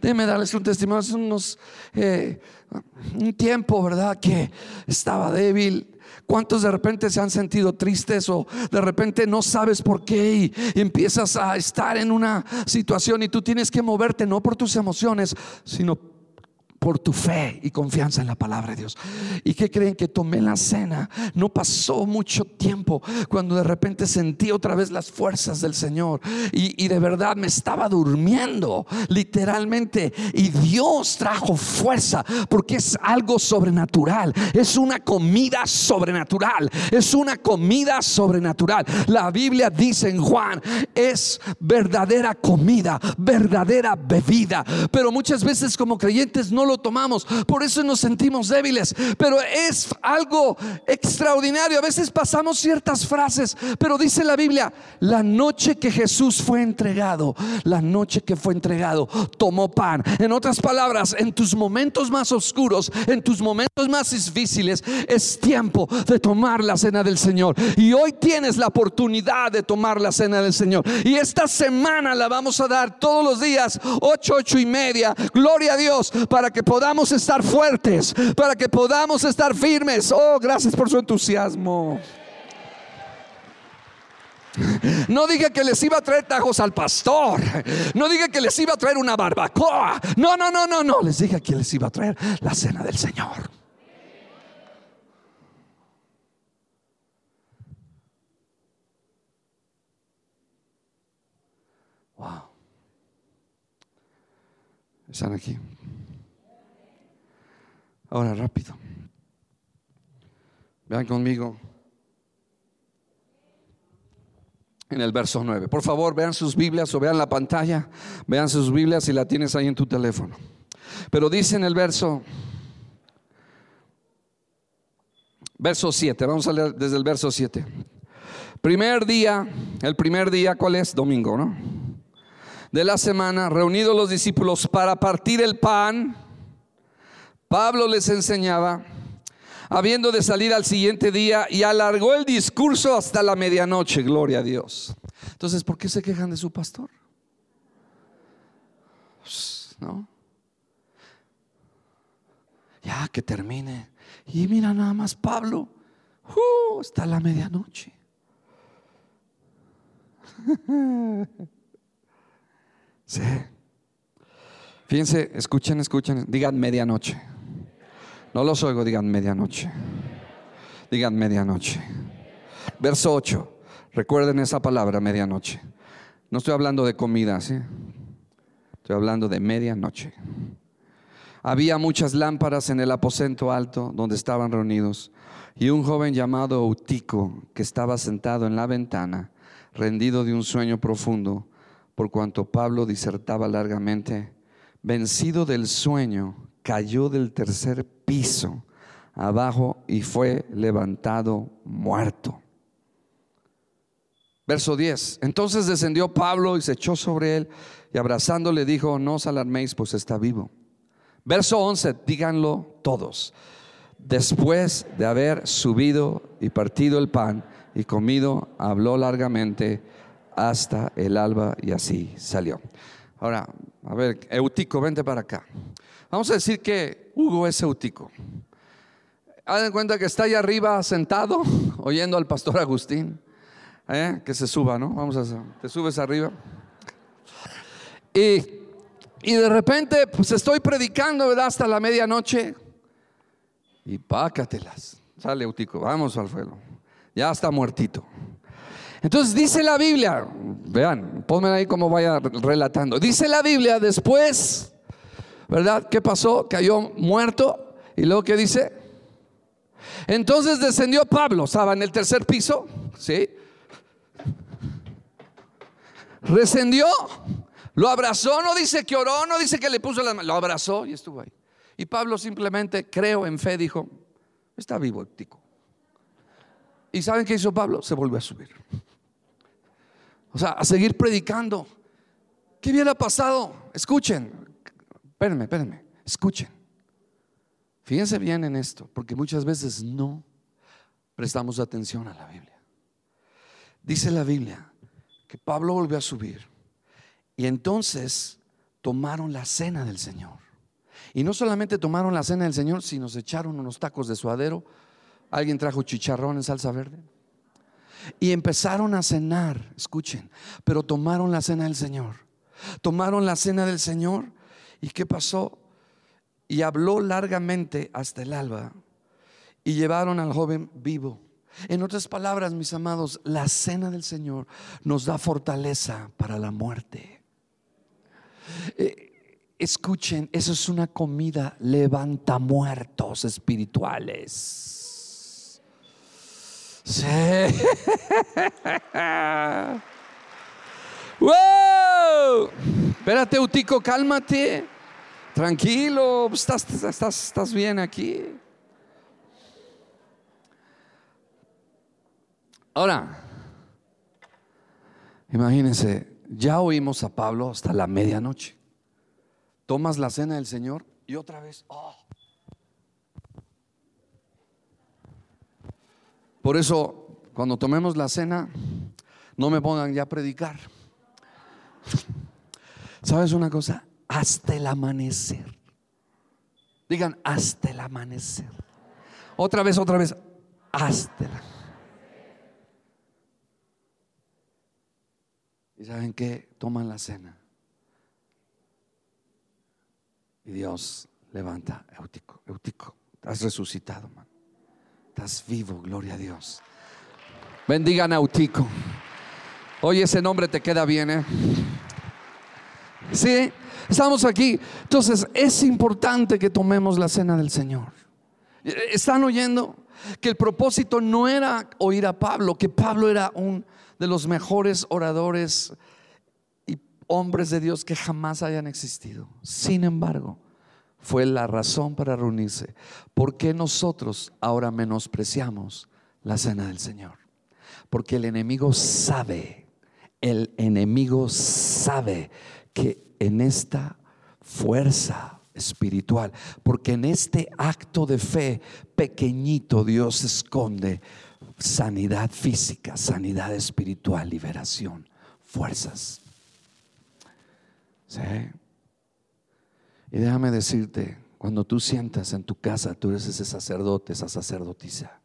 B: Déjenme darles un testimonio. Hace unos, eh, un tiempo, ¿verdad? Que estaba débil ¿Cuántos de repente se han sentido tristes o de repente no sabes por qué y, empiezas a estar en una situación y tú tienes que moverte no por tus emociones, sino por tu fe y confianza en la palabra de Dios. ¿Y que creen que tomé la cena? No pasó mucho tiempo cuando de repente sentí otra vez las fuerzas del Señor y, y, de verdad me estaba durmiendo literalmente y Dios trajo fuerza porque es algo sobrenatural, es una comida sobrenatural, es una comida sobrenatural. La Biblia dice en Juan, es verdadera comida, verdadera bebida, pero muchas veces como creyentes no lo tomamos. Por eso nos sentimos débiles. Pero es algo extraordinario. A veces pasamos ciertas frases, pero dice la Biblia, la noche que Jesús fue entregado, la noche que fue entregado, tomó pan. En otras palabras, en tus momentos más oscuros, en tus momentos más difíciles, es tiempo de tomar la cena del Señor. Y hoy tienes la oportunidad de tomar la cena del Señor. Y esta semana la vamos a dar todos los días, ocho, ocho y media. Gloria a Dios para que podamos estar fuertes, para que podamos estar firmes. Oh, gracias por su entusiasmo. No diga que les iba a traer tajos al pastor. No diga que les iba a traer una barbacoa. No, no, no, no, no. Les dije que les iba a traer la cena del Señor. Wow. ¿Están aquí? Ahora rápido. Vean conmigo. En el verso 9. Por favor, vean sus Biblias o vean la pantalla. Vean sus Biblias si la tienes ahí en tu teléfono. Pero dice en el verso verso 7. Vamos a leer desde el verso 7. Primer día, el primer día, ¿cuál es? Domingo, ¿no? De la semana, reunidos los discípulos para partir el pan Pablo les enseñaba, habiendo de salir al siguiente día, y alargó el discurso hasta la medianoche, gloria a Dios. Entonces, ¿por qué se quejan de su pastor? ¿No? Ya que termine. Y mira nada más Pablo, uh, hasta la medianoche. Sí. Fíjense, escuchen, escuchen, digan medianoche. No los oigo, digan medianoche. Digan medianoche. Verso 8. Recuerden esa palabra, medianoche. No estoy hablando de comida, ¿sí? Estoy hablando de medianoche. Había muchas lámparas en el aposento alto donde estaban reunidos y un joven llamado Eutico que estaba sentado en la ventana, rendido de un sueño profundo, por cuanto Pablo disertaba largamente, vencido del sueño, cayó del tercer piso abajo y fue levantado muerto. Verso 10. Entonces descendió Pablo y se echó sobre él y abrazándole dijo, no os alarméis, pues está vivo. Verso 11, díganlo todos. Después de haber subido y partido el pan y comido, habló largamente hasta el alba y así salió. Ahora, a ver, Eutico, vente para acá. Vamos a decir que Hugo es Eutico. Hagan cuenta que está ahí arriba sentado oyendo al pastor Agustín. ¿eh? Que se suba, ¿no? Vamos a te subes arriba. Y, y de repente, pues estoy predicando, ¿verdad? Hasta la medianoche. Y pácatelas. Sale Eutico, vamos al fuego. Ya está muertito. Entonces dice la Biblia, vean, ponme ahí como vaya relatando. Dice la Biblia después, ¿verdad? ¿Qué pasó? Cayó muerto. Y luego, ¿qué dice? Entonces descendió Pablo, estaba en el tercer piso, ¿sí? Rescendió, lo abrazó, no dice que oró, no dice que le puso las manos, lo abrazó y estuvo ahí. Y Pablo simplemente, creo en fe, dijo, está vivo el tico. ¿Y saben qué hizo Pablo? Se volvió a subir. O sea, a seguir predicando. ¿Qué hubiera pasado? Escuchen, espérenme, espérenme, escuchen. Fíjense bien en esto, porque muchas veces no prestamos atención a la Biblia. Dice la Biblia que Pablo volvió a subir y entonces tomaron la cena del Señor. Y no solamente tomaron la cena del Señor, sino se echaron unos tacos de suadero. Alguien trajo chicharrón en salsa verde. Y empezaron a cenar, escuchen, pero tomaron la cena del Señor. Tomaron la cena del Señor. ¿Y qué pasó? Y habló largamente hasta el alba. Y llevaron al joven vivo. En otras palabras, mis amados, la cena del Señor nos da fortaleza para la muerte. Eh, escuchen, eso es una comida levanta muertos espirituales. Sí. ¡Wow! Espérate, Utico, cálmate. Tranquilo, estás, estás, estás bien aquí. Ahora, imagínense, ya oímos a Pablo hasta la medianoche. Tomas la cena del Señor y otra vez, oh, Por eso, cuando tomemos la cena, no me pongan ya a predicar. ¿Sabes una cosa? Hasta el amanecer. Digan, hasta el amanecer. Otra vez, otra vez, hasta el amanecer. ¿Y saben qué? Toman la cena. Y Dios levanta, Eutico, Eutico, has resucitado, man. Estás vivo, gloria a Dios. Bendiga Nautico. Oye, ese nombre te queda bien, ¿eh? Sí, estamos aquí. Entonces, es importante que tomemos la cena del Señor. ¿Están oyendo? Que el propósito no era oír a Pablo, que Pablo era un de los mejores oradores y hombres de Dios que jamás hayan existido. Sin embargo, fue la razón para reunirse. ¿Por qué nosotros ahora menospreciamos la cena del Señor? Porque el enemigo sabe, el enemigo sabe que en esta fuerza espiritual, porque en este acto de fe pequeñito Dios esconde sanidad física, sanidad espiritual, liberación, fuerzas. ¿Sí? Y déjame decirte, cuando tú sientas en tu casa, tú eres ese sacerdote, esa sacerdotisa,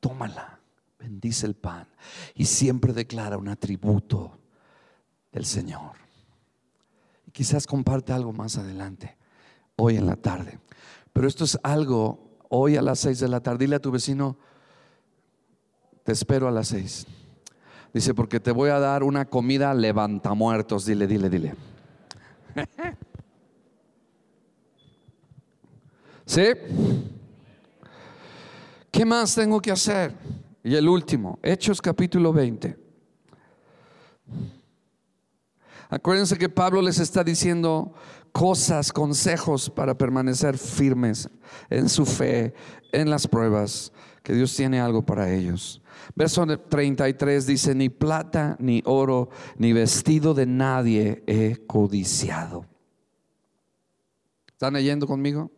B: tómala, bendice el pan y siempre declara un atributo del Señor. Quizás comparte algo más adelante, hoy en la tarde. Pero esto es algo, hoy a las seis de la tarde, dile a tu vecino, Te espero a las seis. Dice, porque te voy a dar una comida levantamuertos. Dile, dile, dile. ¿Sí? ¿Qué más tengo que hacer? Y el último, Hechos capítulo 20. Acuérdense que Pablo les está diciendo cosas, consejos para permanecer firmes en su fe, en las pruebas, que Dios tiene algo para ellos. Verso 33 dice, ni plata, ni oro, ni vestido de nadie he codiciado. ¿Están leyendo conmigo?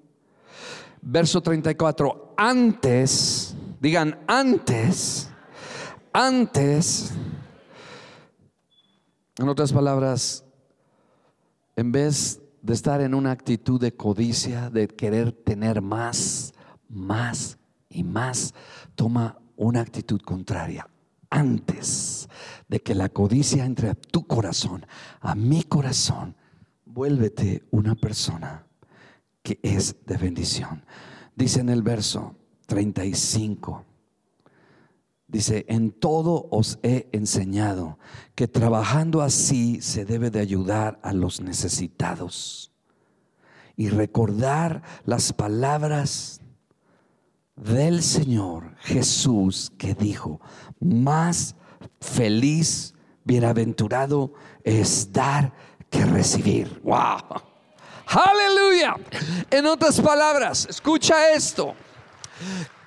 B: Verso 34, antes, digan antes, antes, en otras palabras, en vez de estar en una actitud de codicia, de querer tener más, más y más, toma una actitud contraria. Antes de que la codicia entre a tu corazón, a mi corazón, vuélvete una persona que es de bendición. Dice en el verso 35. Dice, en todo os he enseñado que trabajando así se debe de ayudar a los necesitados y recordar las palabras del Señor Jesús que dijo, más feliz, bienaventurado es dar que recibir. ¡Wow! Aleluya. En otras palabras, escucha esto.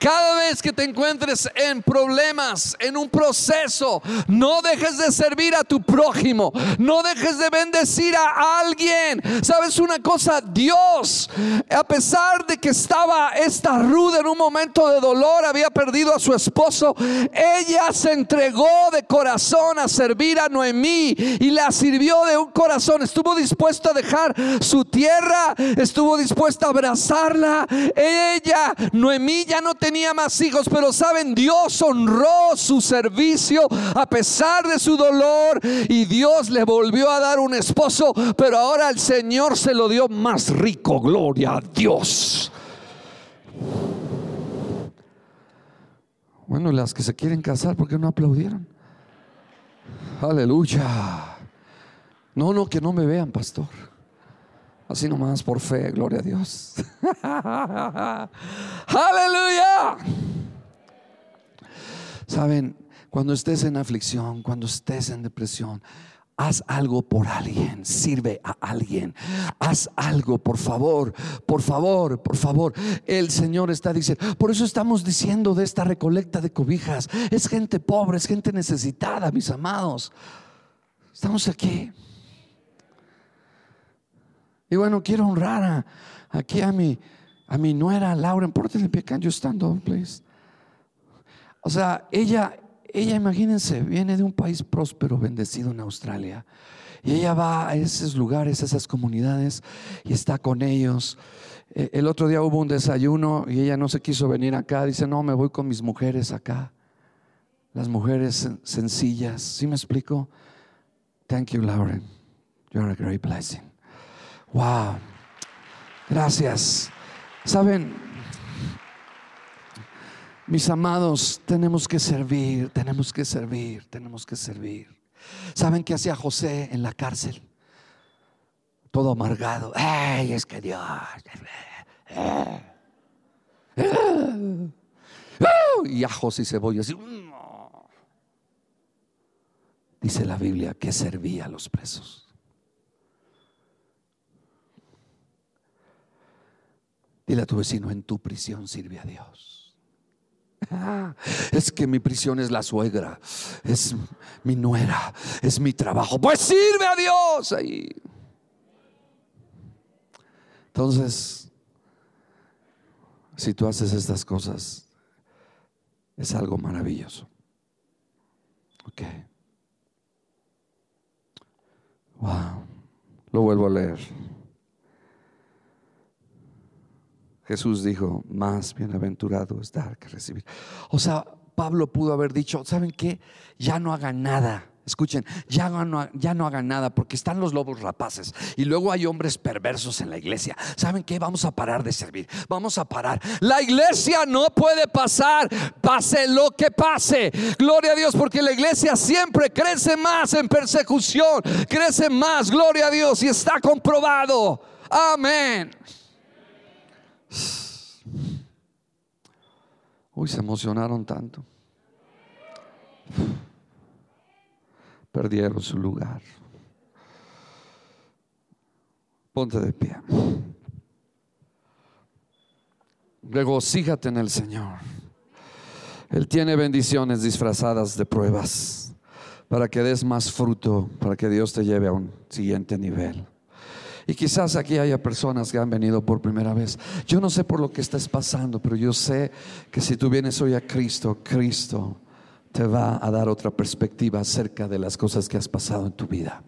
B: Cada vez que te encuentres en problemas, en un proceso, no dejes de servir a tu prójimo, no dejes de bendecir a alguien. ¿Sabes una cosa? Dios, a pesar de que estaba esta ruda en un momento de dolor, había perdido a su esposo, ella se entregó de corazón a servir a Noemí y la sirvió de un corazón. Estuvo dispuesta a dejar su tierra, estuvo dispuesta a abrazarla. Ella, Noemí, ya no tenía tenía más hijos, pero saben, Dios honró su servicio a pesar de su dolor y Dios le volvió a dar un esposo, pero ahora el Señor se lo dio más rico, gloria a Dios. Bueno, las que se quieren casar, ¿por qué no aplaudieron? Aleluya. No, no, que no me vean, pastor. Así nomás por fe, gloria a Dios. Aleluya. Saben, cuando estés en aflicción, cuando estés en depresión, haz algo por alguien, sirve a alguien, haz algo, por favor, por favor, por favor. El Señor está diciendo, por eso estamos diciendo de esta recolecta de cobijas. Es gente pobre, es gente necesitada, mis amados. Estamos aquí. Y bueno, quiero honrar aquí a mi, a mi nuera Laura. Pórtenle pie, can you stand please? O sea, ella, ella, imagínense, viene de un país próspero, bendecido en Australia. Y ella va a esos lugares, a esas comunidades y está con ellos. E, el otro día hubo un desayuno y ella no se quiso venir acá. Dice, no, me voy con mis mujeres acá. Las mujeres sencillas. ¿Sí me explico? Thank you, Lauren. You're a great blessing. Wow. Gracias. Saben, mis amados, tenemos que servir, tenemos que servir, tenemos que servir. ¿Saben qué hacía José en la cárcel? Todo amargado. ¡Ay, es que Dios! Y ajos y cebollas. Dice la Biblia que servía a los presos. Dile a tu vecino, en tu prisión sirve a Dios. es que mi prisión es la suegra, es mi nuera, es mi trabajo. Pues sirve a Dios ahí. Entonces, si tú haces estas cosas, es algo maravilloso. Ok. Wow. Lo vuelvo a leer. Jesús dijo, más bienaventurado es dar que recibir. O sea, Pablo pudo haber dicho, ¿saben qué? Ya no hagan nada. Escuchen, ya no, hagan nada porque están los lobos rapaces y luego hay hombres perversos en la iglesia. ¿Saben qué? Vamos a parar de servir. Vamos a parar. La iglesia no puede pasar, pase lo que pase. Gloria a Dios porque la iglesia siempre crece más en persecución, crece más, gloria a Dios y está comprobado. Amén. Uy, se emocionaron tanto. Perdieron su lugar. Ponte de pie. Regocíjate en el Señor. Él tiene bendiciones disfrazadas de pruebas para que des más fruto, para que Dios te lleve a un siguiente nivel. Y quizás aquí haya personas que han venido por primera vez. Yo no sé por lo que estás pasando, pero yo sé que si tú vienes hoy a Cristo, Cristo te va a dar otra perspectiva acerca de las cosas que has pasado en tu vida.